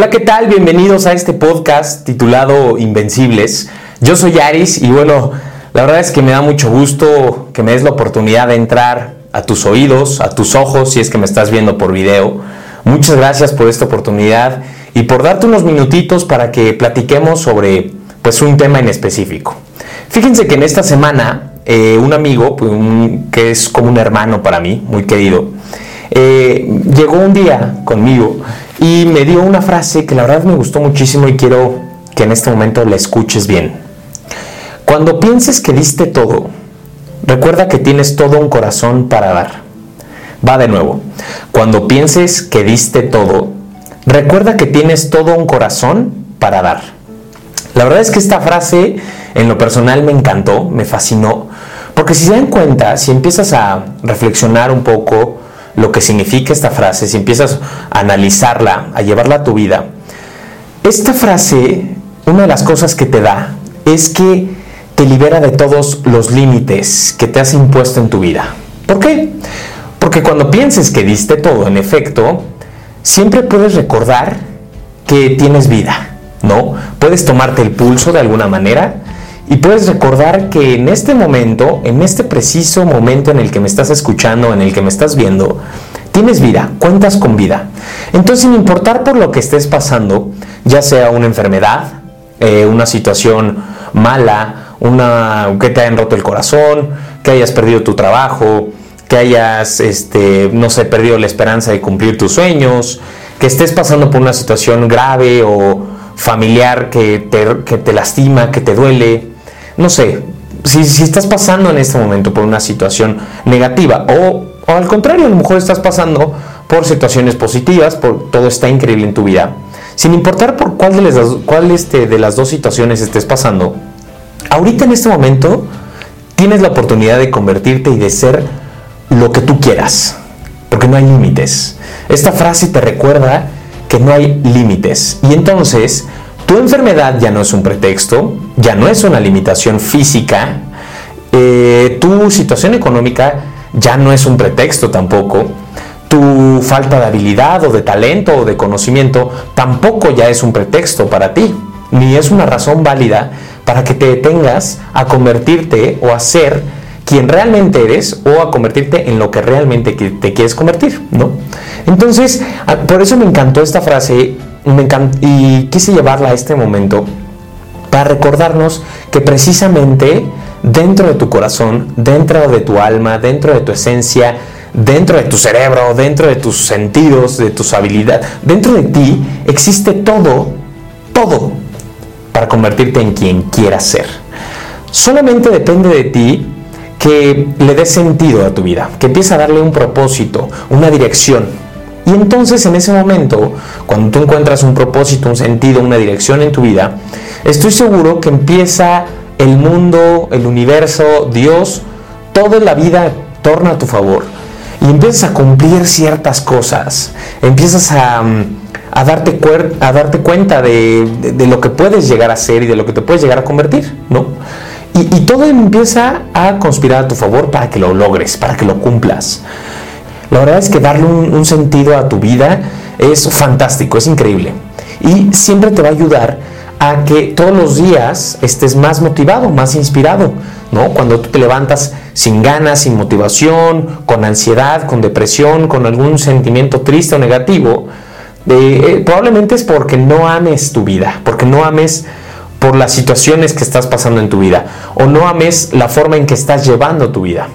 Hola, ¿qué tal? Bienvenidos a este podcast titulado Invencibles. Yo soy Aris y bueno, la verdad es que me da mucho gusto que me des la oportunidad de entrar a tus oídos, a tus ojos, si es que me estás viendo por video. Muchas gracias por esta oportunidad y por darte unos minutitos para que platiquemos sobre pues un tema en específico. Fíjense que en esta semana eh, un amigo, que es como un hermano para mí, muy querido, eh, llegó un día conmigo y me dio una frase que la verdad me gustó muchísimo y quiero que en este momento la escuches bien. Cuando pienses que diste todo, recuerda que tienes todo un corazón para dar. Va de nuevo. Cuando pienses que diste todo, recuerda que tienes todo un corazón para dar. La verdad es que esta frase en lo personal me encantó, me fascinó, porque si se dan cuenta, si empiezas a reflexionar un poco lo que significa esta frase, si empiezas a analizarla, a llevarla a tu vida, esta frase, una de las cosas que te da es que te libera de todos los límites que te has impuesto en tu vida. ¿Por qué? Porque cuando pienses que diste todo, en efecto, siempre puedes recordar que tienes vida, ¿no? Puedes tomarte el pulso de alguna manera y puedes recordar que en este momento, en este preciso momento en el que me estás escuchando, en el que me estás viendo, tienes vida, cuentas con vida. Entonces, sin importar por lo que estés pasando, ya sea una enfermedad, eh, una situación mala, una que te hayan roto el corazón, que hayas perdido tu trabajo, que hayas, este, no sé, perdido la esperanza de cumplir tus sueños, que estés pasando por una situación grave o familiar que te, que te lastima, que te duele, no sé, si, estás pasando en este momento por una situación negativa o, al contrario, a lo mejor estás pasando por situaciones positivas, por todo está increíble en tu vida, sin importar por cuál de las, este, de las dos situaciones estés pasando, ahorita en este momento tienes la oportunidad de convertirte y de ser lo que tú quieras, porque no hay límites. Esta frase te recuerda que no hay límites y entonces tu enfermedad ya no es un pretexto, ya no es una limitación física, eh, tu situación económica ya no es un pretexto tampoco, tu falta de habilidad o de talento o de conocimiento tampoco ya es un pretexto para ti, ni es una razón válida para que te detengas a convertirte o a ser quien realmente eres o a convertirte en lo que realmente te quieres convertir, ¿no? Entonces, por eso me encantó esta frase y quise llevarla a este momento para recordarnos que precisamente dentro de tu corazón, dentro de tu alma, dentro de tu esencia, dentro de tu cerebro, dentro de tus sentidos, de tus habilidades, dentro de ti existe todo, todo para convertirte en quien quieras ser. Solamente depende de ti que le des sentido a tu vida, que empieces a darle un propósito, una dirección, y entonces en ese momento, cuando tú encuentras un propósito, un sentido, una dirección en tu vida, estoy seguro que empieza el mundo, el universo, Dios, toda la vida torna a tu favor. Y empiezas a cumplir ciertas cosas, empiezas a, mm, darte, cuenta de, lo que puedes llegar a ser y de lo que te puedes llegar a convertir, ¿no? Y todo empieza a conspirar a tu favor para que lo logres, para que lo cumplas. La verdad es que darle un, sentido a tu vida es fantástico, es increíble. Y siempre te va a ayudar a que todos los días estés más motivado, más inspirado, ¿no? Cuando tú te levantas sin ganas, sin motivación, con ansiedad, con depresión, con algún sentimiento triste o negativo, eh, probablemente es porque no ames tu vida, porque no ames por las situaciones que estás pasando en tu vida o no ames la forma en que estás llevando tu vida.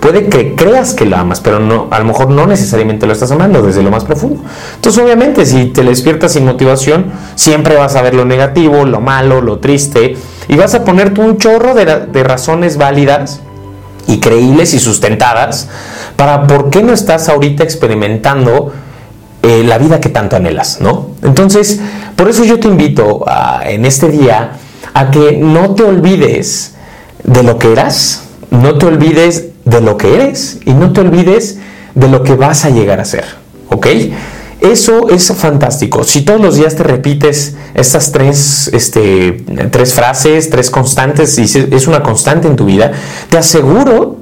Puede que creas que lo amas, pero no, a lo mejor no necesariamente lo estás amando desde lo más profundo. Entonces, obviamente, si te despiertas sin motivación, siempre vas a ver lo negativo, lo malo, lo triste, y vas a ponerte un chorro de, razones válidas y creíbles y sustentadas para por qué no estás ahorita experimentando eh, la vida que tanto anhelas, ¿no? Entonces, por eso yo te invito en este día a que no te olvides de lo que eras, no te olvides de lo que eres y no te olvides de lo que vas a llegar a ser. ¿Ok? Eso es fantástico. Si todos los días te repites estas tres, este, tres frases, tres constantes, y es una constante en tu vida, te aseguro,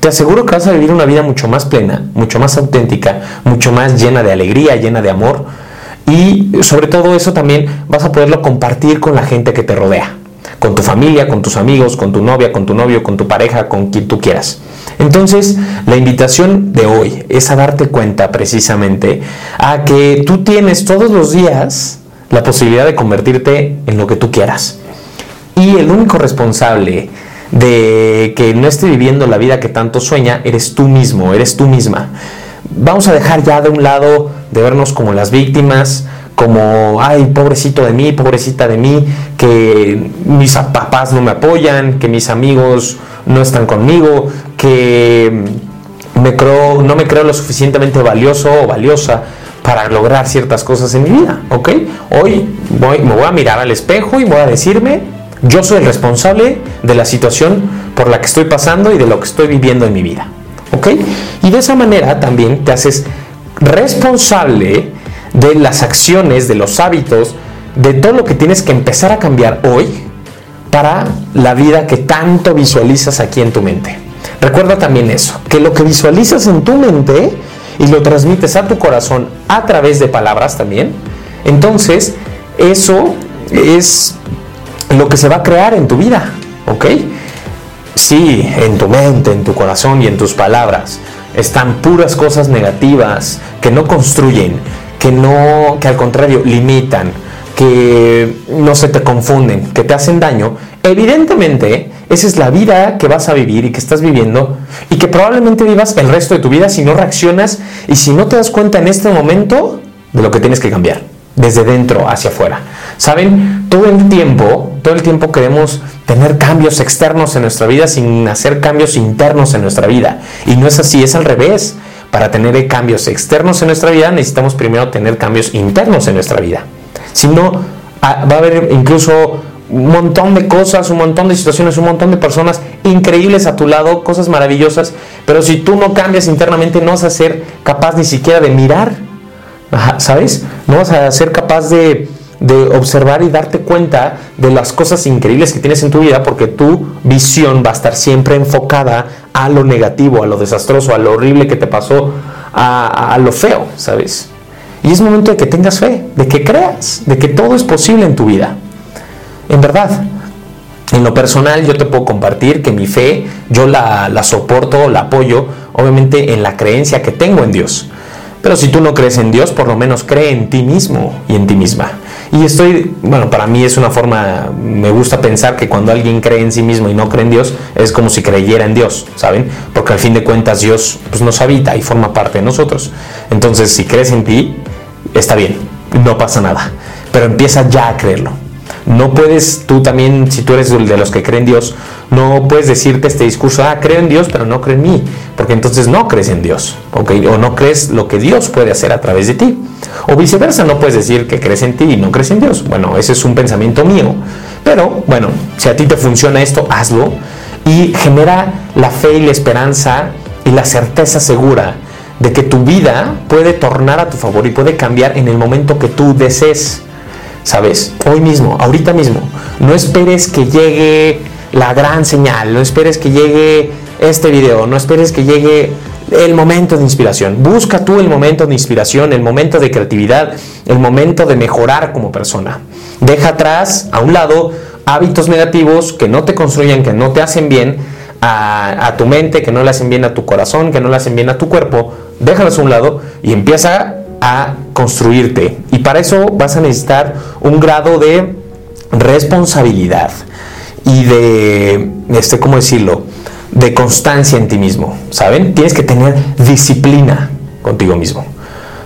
te aseguro que vas a vivir una vida mucho más plena, mucho más auténtica, mucho más llena de alegría, llena de amor Y sobre todo eso también vas a poderlo compartir con la gente que te rodea, con tu familia, con tus amigos, con tu novia, con tu novio, con tu pareja, con quien tú quieras. Entonces, la invitación de hoy es a darte cuenta precisamente a que tú tienes todos los días la posibilidad de convertirte en lo que tú quieras. Y el único responsable de que no esté viviendo la vida que tanto sueña eres tú mismo, eres tú misma. Vamos a dejar ya de un lado de vernos como las víctimas, como, ay, pobrecito de mí, pobrecita de mí, que mis papás no me apoyan, que mis amigos no están conmigo, que me creo, no me creo lo suficientemente valioso o valiosa para lograr ciertas cosas en mi vida, ¿ok? Hoy voy, me voy a mirar al espejo y voy a decirme, yo soy el responsable de la situación por la que estoy pasando y de lo que estoy viviendo en mi vida, ¿ok? Y de esa manera también te haces responsable de las acciones, de los hábitos, de todo lo que tienes que empezar a cambiar hoy para la vida que tanto visualizas aquí en tu mente. Recuerda también eso, que lo que visualizas en tu mente y lo transmites a tu corazón a través de palabras también, entonces eso es lo que se va a crear en tu vida, ¿ok? Si en tu mente, en tu corazón y en tus palabras están puras cosas negativas que no construyen, que no, que al contrario limitan, que no se te confunden, que te hacen daño, evidentemente esa es la vida que vas a vivir y que estás viviendo y que probablemente vivas el resto de tu vida si no reaccionas y si no te das cuenta en este momento de lo que tienes que cambiar, desde dentro hacia afuera. Saben, todo el tiempo, todo el tiempo queremos tener cambios externos en nuestra vida sin hacer cambios internos en nuestra vida. Y no es así, es al revés. Para tener cambios externos en nuestra vida necesitamos primero tener cambios internos en nuestra vida. Si no, ah, va a haber incluso un montón de cosas, un montón de situaciones, un montón de personas increíbles a tu lado, cosas maravillosas, pero si tú no cambias internamente no vas a ser capaz ni siquiera de mirar, ¿sabes? No vas a ser capaz de, de observar y darte cuenta de las cosas increíbles que tienes en tu vida porque tu visión va a estar siempre enfocada a lo negativo, a lo desastroso, a lo horrible que te pasó, a, lo feo, ¿sabes? Y es momento de que tengas fe, de que creas, de que todo es posible en tu vida. En verdad, en lo personal yo te puedo compartir que mi fe yo la, la, soporto, la apoyo, obviamente en la creencia que tengo en Dios. Pero si tú no crees en Dios, por lo menos cree en ti mismo y en ti misma. Y estoy, bueno, para mí es una forma, me gusta pensar que cuando alguien cree en sí mismo y no cree en Dios, es como si creyera en Dios, ¿saben? Porque al fin de cuentas Dios pues, nos habita y forma parte de nosotros. Entonces, si crees en ti, está bien, no pasa nada. Pero empieza ya a creerlo. No puedes, tú también, si tú eres de los que creen en Dios, no puedes decirte este discurso, ah, creo en Dios, pero no creo en mí, porque entonces no crees en Dios. O no crees lo que Dios puede hacer a través de ti. O viceversa, no puedes decir que crees en ti y no crees en Dios. Bueno, ese es un pensamiento mío. Pero, bueno, si a ti te funciona esto, hazlo y genera la fe y la esperanza y la certeza segura de que tu vida puede tornar a tu favor y puede cambiar en el momento que tú desees. ¿Sabes? Hoy mismo, ahorita mismo. No esperes que llegue la gran señal, no esperes que llegue este video, no esperes que llegue el momento de inspiración. Busca tú el momento de inspiración, el momento de creatividad, el momento de mejorar como persona. Deja atrás, a un lado, hábitos negativos que no te construyen, que no te hacen bien a, a tu mente, que no le hacen bien a tu corazón, que no le hacen bien a tu cuerpo. Déjalos a un lado y empieza a construirte. Y para eso vas a necesitar un grado de responsabilidad y de, este, ¿cómo decirlo? De constancia en ti mismo, ¿saben? Tienes que tener disciplina contigo mismo.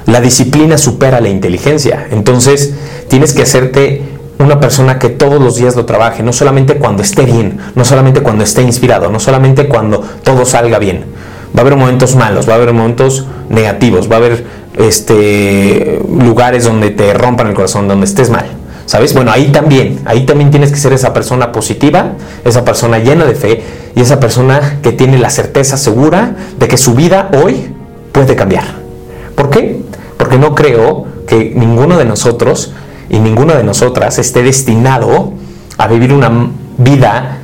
La disciplina supera la inteligencia. Entonces, tienes que hacerte una persona que todos los días lo trabaje, no solamente cuando esté bien, no solamente cuando esté inspirado, no solamente cuando todo salga bien. Va a haber momentos malos, va a haber momentos negativos, va a haber este, lugares donde te rompan el corazón, donde estés mal. ¿Sabes? Bueno, ahí también, ahí también tienes que ser esa persona positiva, esa persona llena de fe y esa persona que tiene la certeza segura de que su vida hoy puede cambiar. ¿Por qué? Porque no creo que ninguno de nosotros y ninguna de nosotras esté destinado a vivir una vida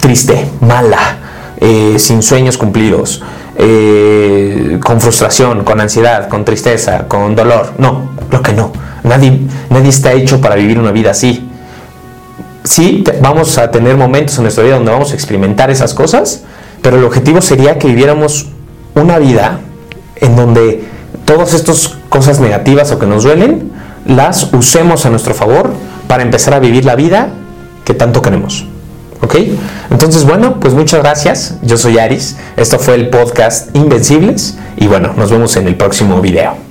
triste, mala, eh, sin sueños cumplidos, eh, con frustración, con ansiedad, con tristeza, con dolor. No, lo que no. Nadie, nadie está hecho para vivir una vida así. Sí, vamos a tener momentos en nuestra vida donde vamos a experimentar esas cosas, pero el objetivo sería que viviéramos una vida en donde todas estas cosas negativas o que nos duelen, las usemos a nuestro favor para empezar a vivir la vida que tanto queremos. ¿Ok? Entonces, bueno, pues muchas gracias. Yo soy Aris. Esto fue el podcast Invencibles. Y bueno, nos vemos en el próximo video.